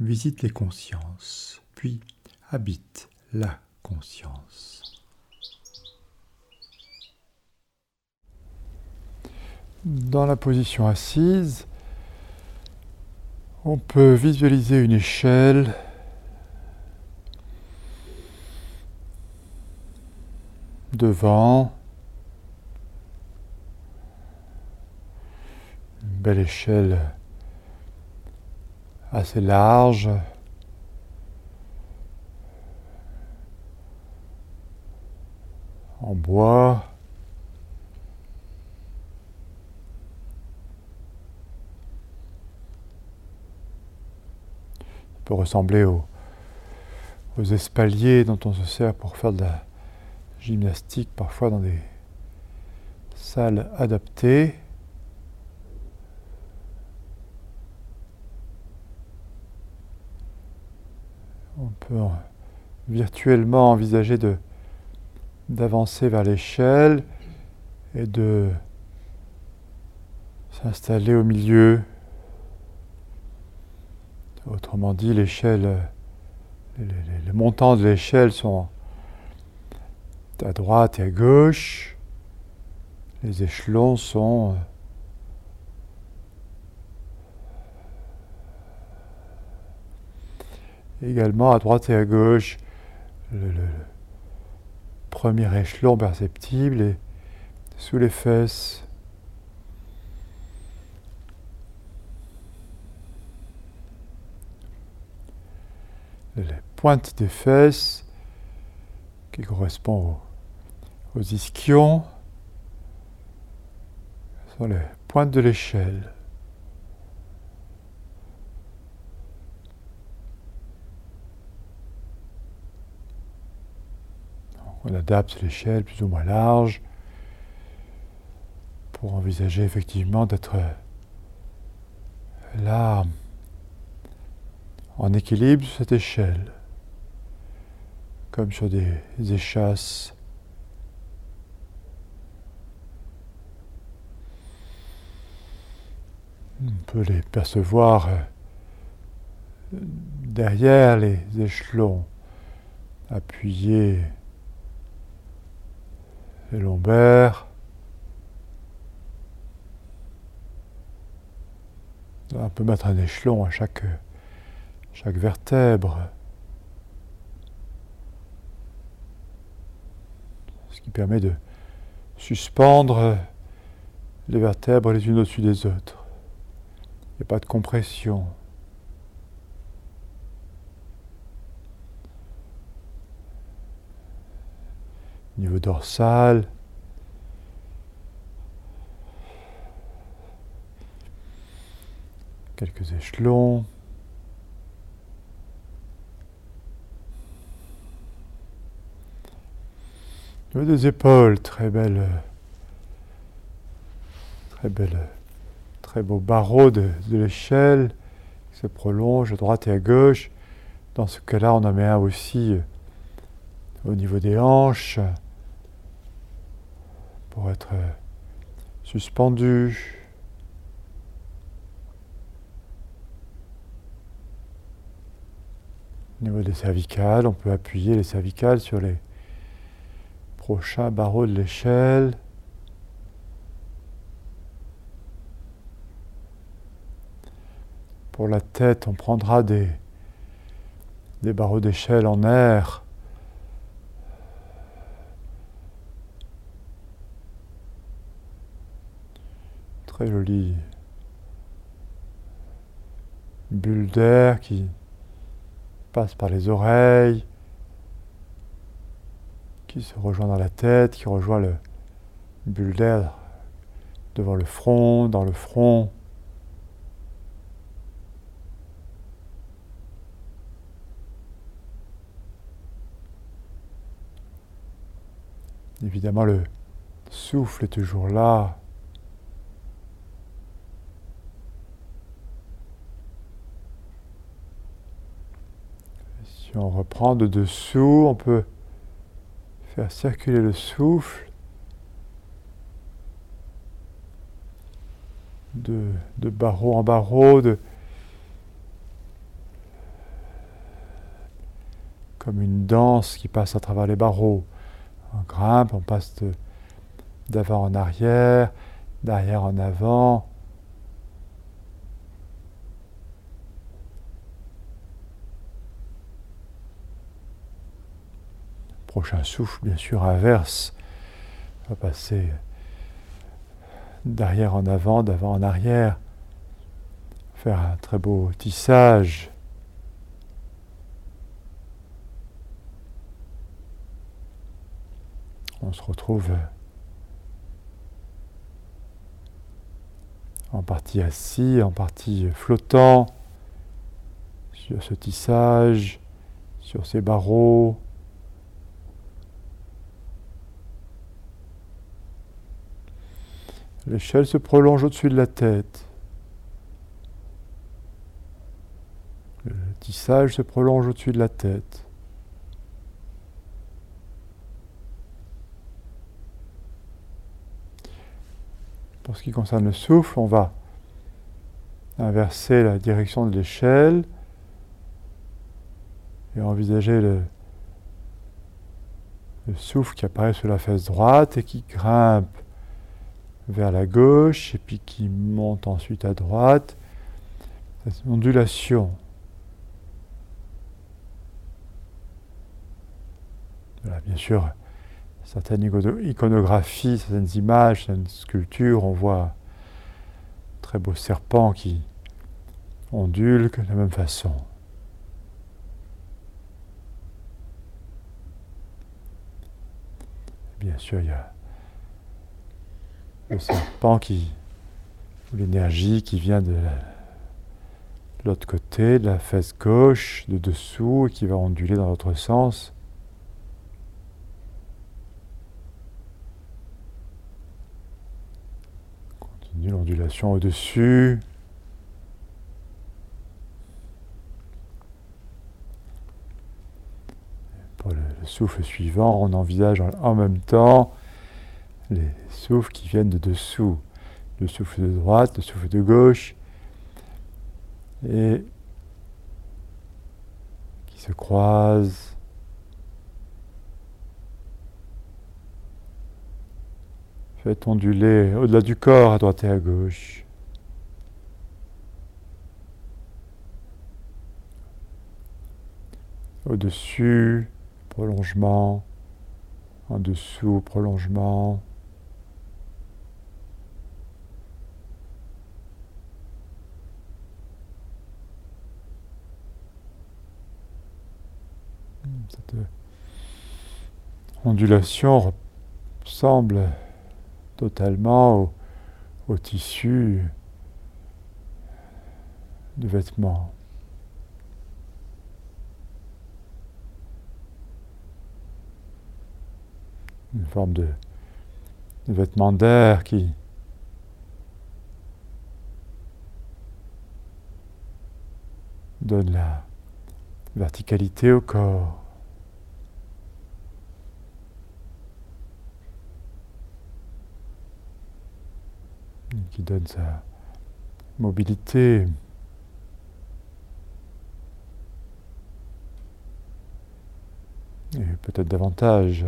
visite les consciences, puis habite la conscience. Dans la position assise, on peut visualiser une échelle devant une belle échelle assez large. en bois. Peut ressembler aux, aux espaliers dont on se sert pour faire de la gymnastique, parfois dans des salles adaptées. On peut virtuellement envisager de d'avancer vers l'échelle et de s'installer au milieu. Autrement dit, l'échelle, les, montants de l'échelle sont à droite et à gauche. Les échelons sont également à droite et à gauche. Le, premier échelon perceptible et sous les fesses. Les pointes des fesses qui correspondent aux, aux ischions sont les pointes de l'échelle. On adapte l'échelle plus ou moins large pour envisager effectivement d'être là en équilibre sur cette échelle, comme sur des échasses. On peut les percevoir derrière les échelons, appuyés lombaires. On peut mettre un échelon à chaque, chaque vertèbre. Ce qui permet de suspendre les vertèbres les unes au-dessus des autres. Il n'y a pas de compression. Niveau dorsal. Quelques échelons. Niveau des épaules, très belle, très belle, très beau barreau de, de l'échelle qui se prolonge à droite et à gauche. Dans ce cas-là, on en met un aussi euh, au niveau des hanches pour être suspendu. Au niveau des cervicales, on peut appuyer les cervicales sur les prochains barreaux de l'échelle. Pour la tête, on prendra des, des barreaux d'échelle en air très jolie bulle d'air qui passe par les oreilles, qui se rejoint dans la tête, qui rejoint le bulle d'air devant le front, dans le front. Évidemment, le souffle est toujours là. Si on reprend de dessous, on peut faire circuler le souffle de, barreau en barreau, comme une danse qui passe à travers les barreaux. On grimpe, on passe d'avant en arrière, d'arrière en avant. Prochain souffle, bien sûr, inverse. Va passer d'arrière en avant, d'avant en arrière. Faire un très beau tissage. On se retrouve en partie assis, en partie flottant sur ce tissage, sur ces barreaux. L'échelle se prolonge au-dessus de la tête. Le tissage se prolonge au-dessus de la tête. Pour ce qui concerne le souffle, on va inverser la direction de l'échelle et envisager le, le souffle qui apparaît sur la fesse droite et qui grimpe vers la gauche et puis qui monte ensuite à droite. Cette ondulation. Bien sûr, certaines iconographies, certaines images, certaines sculptures, on voit très beau serpent qui ondule de la même façon. Bien sûr, il y a le serpent qui, ou l'énergie qui vient de l'autre côté, de la fesse gauche, de dessous, et qui va onduler dans l'autre sens. Continue l'ondulation au-dessus. Pour le, souffle suivant, on envisage en même temps les souffles qui viennent de dessous, le souffle de droite, le souffle de gauche, et qui se croisent. Faites onduler au-delà du corps, à droite et à gauche. Au-dessus, prolongement. En dessous, prolongement. Cette ondulation ressemble totalement au, tissu de vêtements. Une forme de, de vêtement d'air qui donne la verticalité au corps. Donne sa mobilité. Et peut-être davantage,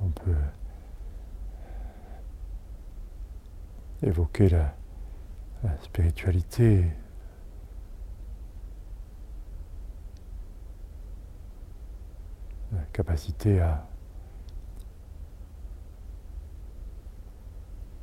on peut évoquer la, la spiritualité. La capacité à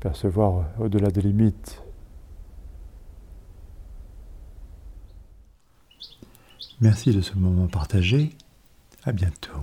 percevoir au-delà des limites. Merci de ce moment partagé. À bientôt.